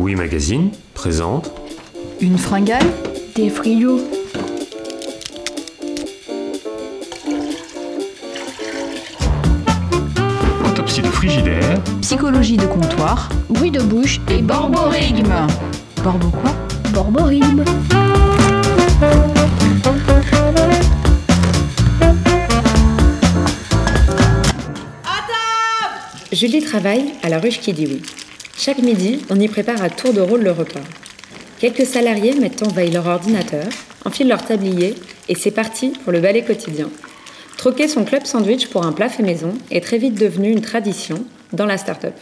Oui Magazine présente Une fringale Des frigos. Autopsie de frigidaire, Psychologie de comptoir Bruit de bouche et Borborigme Borbo quoi? Borborigme. Julie travaille à la ruche qui dit oui. Chaque midi, on y prépare à tour de rôle le repas. Quelques salariés mettent en veille leur ordinateur, enfilent leur tablier et c'est parti pour le balai quotidien. Troquer son club sandwich pour un plat fait maison est très vite devenu une tradition dans la start-up.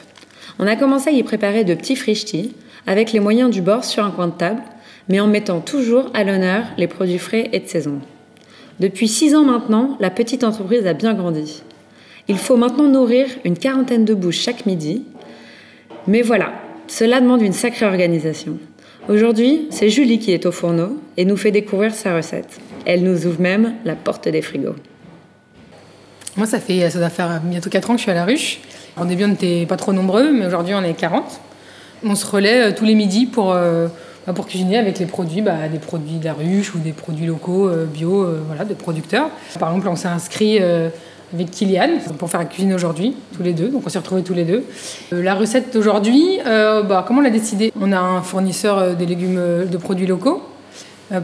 On a commencé à y préparer de petits frichtis avec les moyens du bord sur un coin de table, mais en mettant toujours à l'honneur les produits frais et de saison. Depuis six ans maintenant, la petite entreprise a bien grandi. Il faut maintenant nourrir une quarantaine de bouches chaque midi. Mais voilà, cela demande une sacrée organisation. Aujourd'hui, c'est Julie qui est au fourneau et nous fait découvrir sa recette. Elle nous ouvre même la porte des frigos. Moi, ça fait ça doit faire bientôt 4 ans que je suis à la ruche. Au début, on n'était pas trop nombreux, mais aujourd'hui, on est 40. On se relaie euh, tous les midis pour, euh, bah, pour cuisiner avec les produits, bah, des produits de la ruche ou des produits locaux, euh, bio, euh, voilà, de producteurs. Par exemple, on s'est inscrit avec Kylian pour faire la cuisine aujourd'hui, tous les deux. Donc, on s'est retrouvés tous les deux. Euh, la recette d'aujourd'hui, euh, bah, comment on l'a décidé? On a un fournisseur euh, des légumes de produits locaux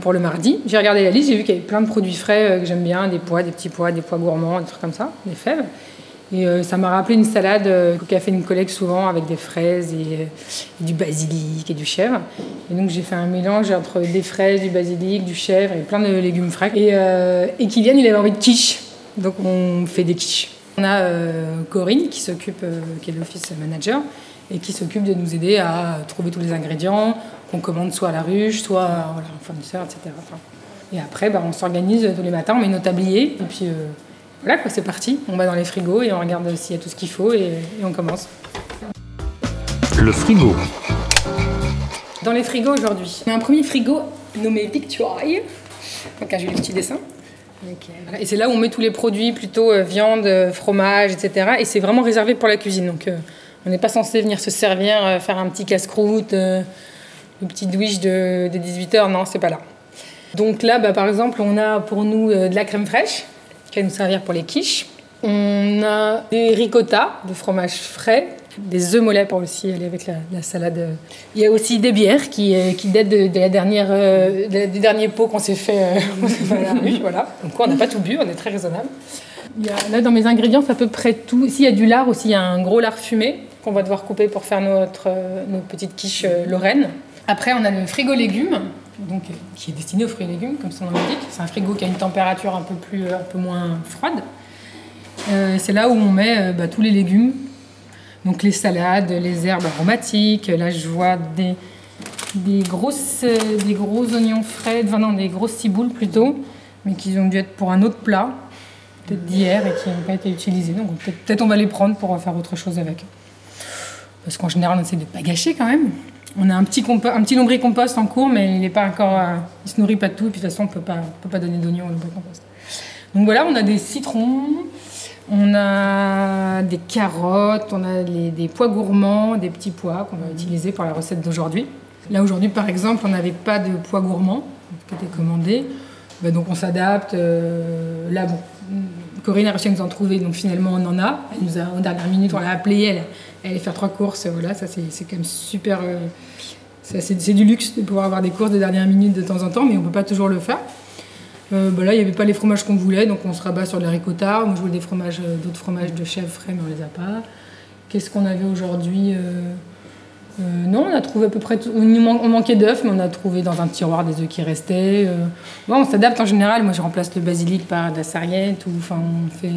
pour le mardi. J'ai regardé la liste, j'ai vu qu'il y avait plein de produits frais que j'aime bien, des pois, des petits pois, des pois gourmands, des trucs comme ça, des fèves. Et ça m'a rappelé une salade qu'a fait une collègue souvent avec des fraises et, du basilic et du chèvre. Et donc j'ai fait un mélange entre des fraises, du basilic, du chèvre et plein de légumes frais. Et, et Kylian, il avait envie de quiche. Donc on fait des quiches. On a euh, Corinne qui s'occupe, euh, qui est l'office manager, et qui s'occupe de nous aider à trouver tous les ingrédients qu'on commande soit à la ruche, soit voilà, un fournisseur, etc. Enfin, et après, bah, on s'organise tous les matins, on met nos tabliers, et puis euh, voilà, quoi, c'est parti. On va dans les frigos et on regarde s'il y a tout ce qu'il faut, et, et on commence. le frigo, Dans les frigos aujourd'hui, on a un premier frigo nommé Victory, donc un joli petit dessin. Et c'est là où on met tous les produits, plutôt euh, viande, euh, fromage, etc. Et c'est vraiment réservé pour la cuisine. Donc euh, on n'est pas censé venir se servir, faire un petit casse-croûte, une petite douche de, 18h. Non, c'est pas là. Donc là, bah, par exemple, on a pour nous de la crème fraîche qui va nous servir pour les quiches. On a des ricotta, de fromage frais, des œufs mollets pour aussi aller avec la, la salade. Il y a aussi des bières qui, euh, qui datent de, de la dernière, euh, de la- du dernier pot qu'on s'est fait, euh, fait à la voilà. Donc on n'a pas tout bu, on est très raisonnable. Il y a, là, dans mes ingrédients, c'est à peu près tout. S'il y a du lard aussi, il y a un gros lard fumé qu'on va devoir couper pour faire notre, nos petites quiches lorraines. Après, on a le frigo légumes, donc, qui est destiné aux fruits et légumes, comme son nom l'indique. C'est un frigo qui a une température un peu, plus, un peu moins froide. Euh, c'est là où on met bah, tous les légumes, donc les salades, les herbes aromatiques. Là, je vois des, des, grosses, des gros oignons frais, enfin non, des grosses ciboules plutôt, mais qui ont dû être pour un autre plat, peut-être d'hier, et qui n'ont pas été utilisés. Donc peut-être on va les prendre pour faire autre chose avec. Parce qu'en général, on essaie de ne pas gâcher quand même. On a un petit, un petit lombricompost en cours, mais il n'est pas encore. euh, il se nourrit pas de tout, et puis de toute façon, on ne peut pas, on peut pas donner d'oignons au lombricompost. Donc voilà, on a des citrons, on a des carottes, on a des pois gourmands, des petits pois qu'on va utiliser pour la recette d'aujourd'hui. Là aujourd'hui par exemple, on n'avait pas de pois gourmands qui étaient commandés. Bah, donc on s'adapte. euh, là bon, Corinne a réussi à nous en trouver, donc finalement on en a. Elle nous a, en dernière minute, on l'a appelée, elle, elle allait faire trois courses. Voilà, ça c'est quand même super. euh, c'est du luxe de pouvoir avoir des courses de dernière minute de temps en temps, mais on ne peut pas toujours le faire. Euh, bah là, il n'y avait pas les fromages qu'on voulait, donc on se rabat sur la ricotta. Moi, je voulais des fromages, euh, d'autres fromages de chèvre frais, mais on les a pas. Qu'est-ce qu'on avait aujourd'hui euh, euh, Non, on a trouvé à peu près tout. On, manquait d'œufs, mais on a trouvé dans un tiroir des œufs qui restaient. Bon, on s'adapte en général. Moi, je remplace le basilic par de la sarriette, ou enfin, on fait,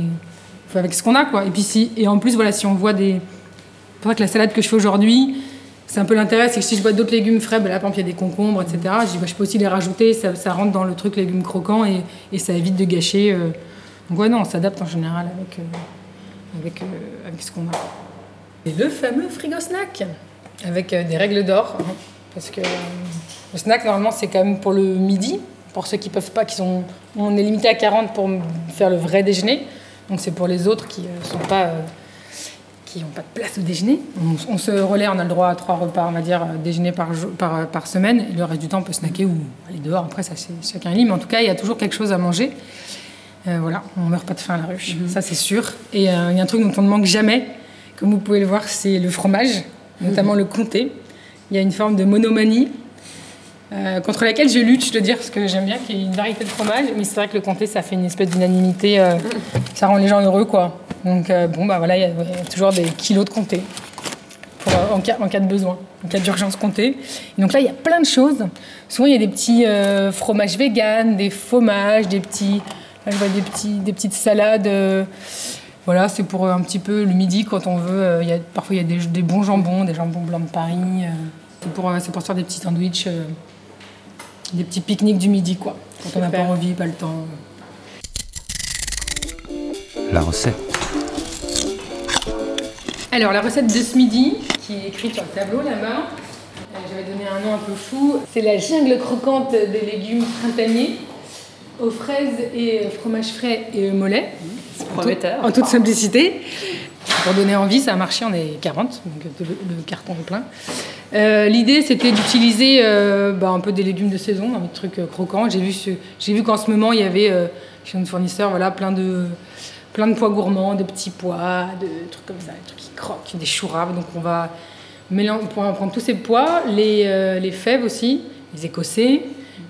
avec ce qu'on a, quoi. Et puis, si, et en plus, voilà, si on voit des. C'est pour que la salade que je fais aujourd'hui, c'est un peu l'intérêt, c'est que si je vois d'autres légumes frais, ben là, par exemple, il y a des concombres, etc. Je dis, bah, je peux aussi les rajouter, ça, rentre dans le truc légumes croquants et, et ça évite de gâcher. euh. Donc, ouais, non, on s'adapte en général avec, euh, avec, euh, avec ce qu'on a. Le fameux frigo snack, avec des règles d'or. hein, parce que le snack, normalement, c'est quand même pour le midi, pour ceux qui peuvent pas, qui sont. On est limité à 40 pour faire le vrai déjeuner. Donc, c'est pour les autres qui ne sont pas. Euh, qui n'ont pas de place au déjeuner. On, on se relaie, on a le droit à trois repas, on va dire, euh, déjeuner par, jour- par, par semaine. Et le reste du temps, on peut snacker ou aller dehors. Après, ça, c'est chacun libre. Mais en tout cas, il y a toujours quelque chose à manger. Euh, voilà, on meurt pas de faim à la ruche, ça c'est sûr. Et euh, il y a un truc dont on ne manque jamais, comme vous pouvez le voir, c'est le fromage, notamment le comté. Il y a une forme de monomanie euh, contre laquelle je lutte, je dois dire, parce que j'aime bien qu'il y ait une variété de fromage, mais c'est vrai que le comté, ça fait une espèce d'unanimité, euh, ça rend les gens heureux, quoi. Donc euh, bon, bah voilà, il y, a toujours des kilos de comté pour, euh, en, cas, en cas de besoin, en cas d'urgence comté. Et donc là, il y a plein de choses. Souvent, il y a des petits euh, fromages véganes, des fromages, des petits, là, je vois des, petits, des petites salades. euh, voilà, c'est pour un petit peu le midi quand on veut. euh, il y a, parfois, il y a des, des bons jambons, des jambons blancs de Paris. euh, c'est pour, euh, c'est pour se faire des petits sandwichs, euh, des petits pique-niques du midi, quoi. Quand on n'a pas envie, pas le temps. La recette. Alors, la recette de ce midi, qui est écrite sur le tableau là-bas, euh, j'avais donné un nom un peu fou, c'est la jungle croquante des légumes printaniers aux fraises et euh, fromage frais et mollet. prometteur. En toute simplicité. Pour donner envie, ça a marché, on est 40, donc le, le carton est plein. Euh, L'idée, c'était d'utiliser euh, bah, un peu des légumes de saison, un truc euh, croquant. J'ai vu, ce- j'ai vu qu'en ce moment, il y avait euh, chez notre fournisseur voilà, plein, de, plein de pois gourmands, de petits pois, de trucs comme ça, des trucs qui croquent, des choux raves. Donc on va mélanger, on tous ces pois, les, euh, les fèves aussi, les écossais,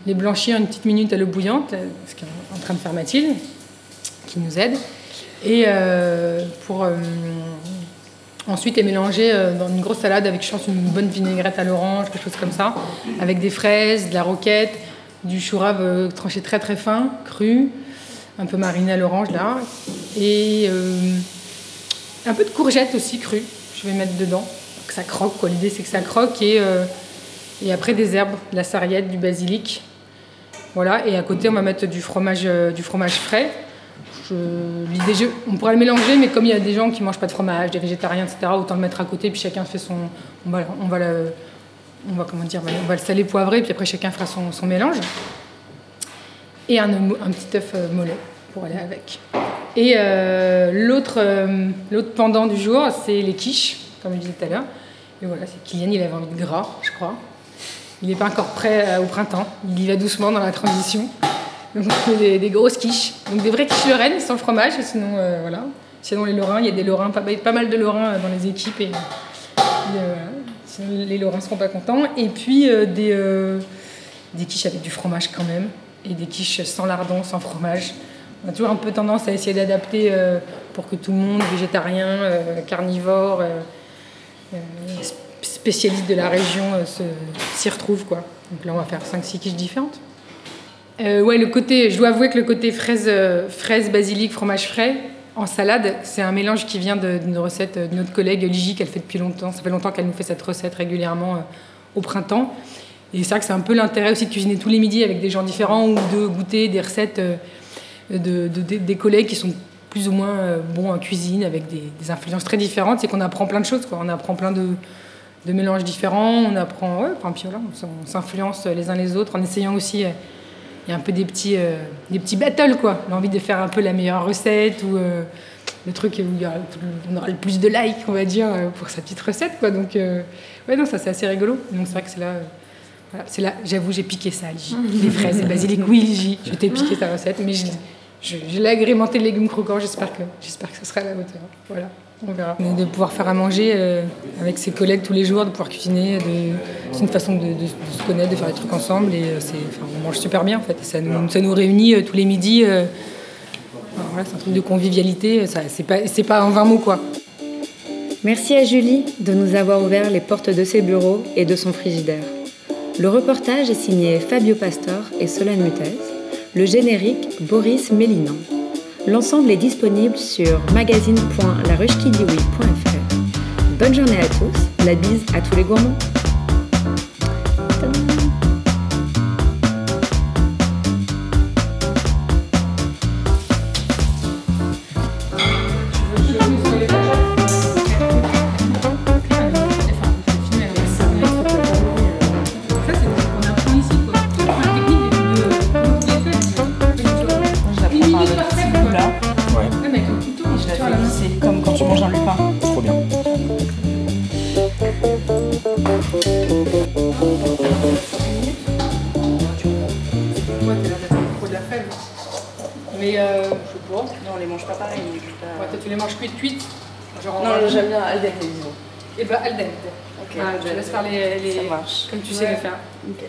les blanchir une petite minute à l'eau bouillante, ce qu'est en train de faire Mathilde, qui nous aide. Et euh, pour euh, ensuite les mélanger dans une grosse salade avec, je pense, une bonne vinaigrette à l'orange, quelque chose comme ça, avec des fraises, de la roquette, du chou rave euh, tranché très très fin, cru, un peu mariné à l'orange là, et euh, un peu de courgettes aussi crues, je vais mettre dedans, que ça croque. L'idée c'est que ça croque et, euh, et après des herbes, de la sarriette, du basilic. Voilà, et à côté on va mettre du fromage, euh, du fromage frais. Je- on pourrait le mélanger, mais comme il y a des gens qui mangent pas de fromage, des végétariens, etc., autant le mettre à côté, puis chacun fait son. On va, on va, le, comment dire, on va le saler poivré, puis après chacun fera son, mélange. Et un, petit œuf mollet pour aller avec. Et euh, l'autre euh, l'autre pendant du jour, c'est les quiches, comme je disais tout à l'heure. Et voilà, c'est Kylian, il avait envie de gras, je crois. Il n'est pas encore prêt euh, au printemps. Il y va doucement dans la transition. Donc des, grosses quiches. Donc des vraies quiches lorraines sans fromage, sinon voilà. Sinon les lorrains, il y a des lorrains, pas, mal de lorrains dans les équipes sinon les lorrains seront pas contents. Et puis des, des quiches avec du fromage quand même et des quiches sans lardon, sans fromage. On a toujours un peu tendance à essayer d'adapter euh, pour que tout le monde, végétarien, euh, carnivore, euh, sp- spécialiste de la région, s'y retrouve quoi. Donc là on va faire 5-6 quiches différentes. Ouais, le côté, je dois avouer que le côté fraise, fraise, basilic, fromage frais en salade, c'est un mélange qui vient d'une recette de notre collègue Ligi qu'elle fait depuis longtemps. Ça fait longtemps qu'elle nous fait cette recette régulièrement au printemps. Et c'est vrai que c'est un peu l'intérêt aussi de cuisiner tous les midis avec des gens différents ou de goûter des recettes de, de- de- des collègues qui sont plus ou moins euh, bons en cuisine avec des, influences très différentes. C'est qu'on apprend plein de choses, quoi. On apprend plein de, mélanges différents. On apprend, enfin, puis voilà, on s'influence les uns les autres en essayant aussi. euh, il y a un peu des petits, euh, des petits battles, quoi. L'envie de faire un peu la meilleure recette ou le truc où on aura le plus de likes, on va dire, pour sa petite recette, quoi. Donc, euh, ouais, non, ça c'est assez rigolo. Donc c'est vrai que c'est là, là, j'avoue, j'ai piqué ça. Les fraises et basilic, oui, Ligi, je t'ai piqué ta recette, mais je, l'ai agrémenté de légumes croquants. J'espère que, j'espère que ça sera à la hauteur. Voilà. On verra. De pouvoir faire à manger euh, avec ses collègues tous les jours, de pouvoir cuisiner, c'est une façon de, se connaître, de faire des trucs ensemble. Et euh, enfin, on mange super bien en fait. Ça nous, ça nous réunit euh, tous les midis. voilà, c'est un truc de convivialité. C'est, pas, c'est pas en 20 mots quoi. Merci à Julie de nous avoir ouvert les portes de ses bureaux et de son frigidaire. Le reportage est signé Fabio Pastor et Solène Mutez. Le générique, Boris Mélinan. L'ensemble est disponible sur magazine.laruchekidioui.fr. Bonne journée à tous, la bise à tous les gourmands. Euh, je sais pas. Non, on les mange pas pareil. Ouais, toi, tu les manges cuites cuites Genre en- Non, j'aime bien al dente, disons. Et bah al dente. Ok. Ah, je te laisse faire les, les- Ça marche. comme tu sais les faire. Ok.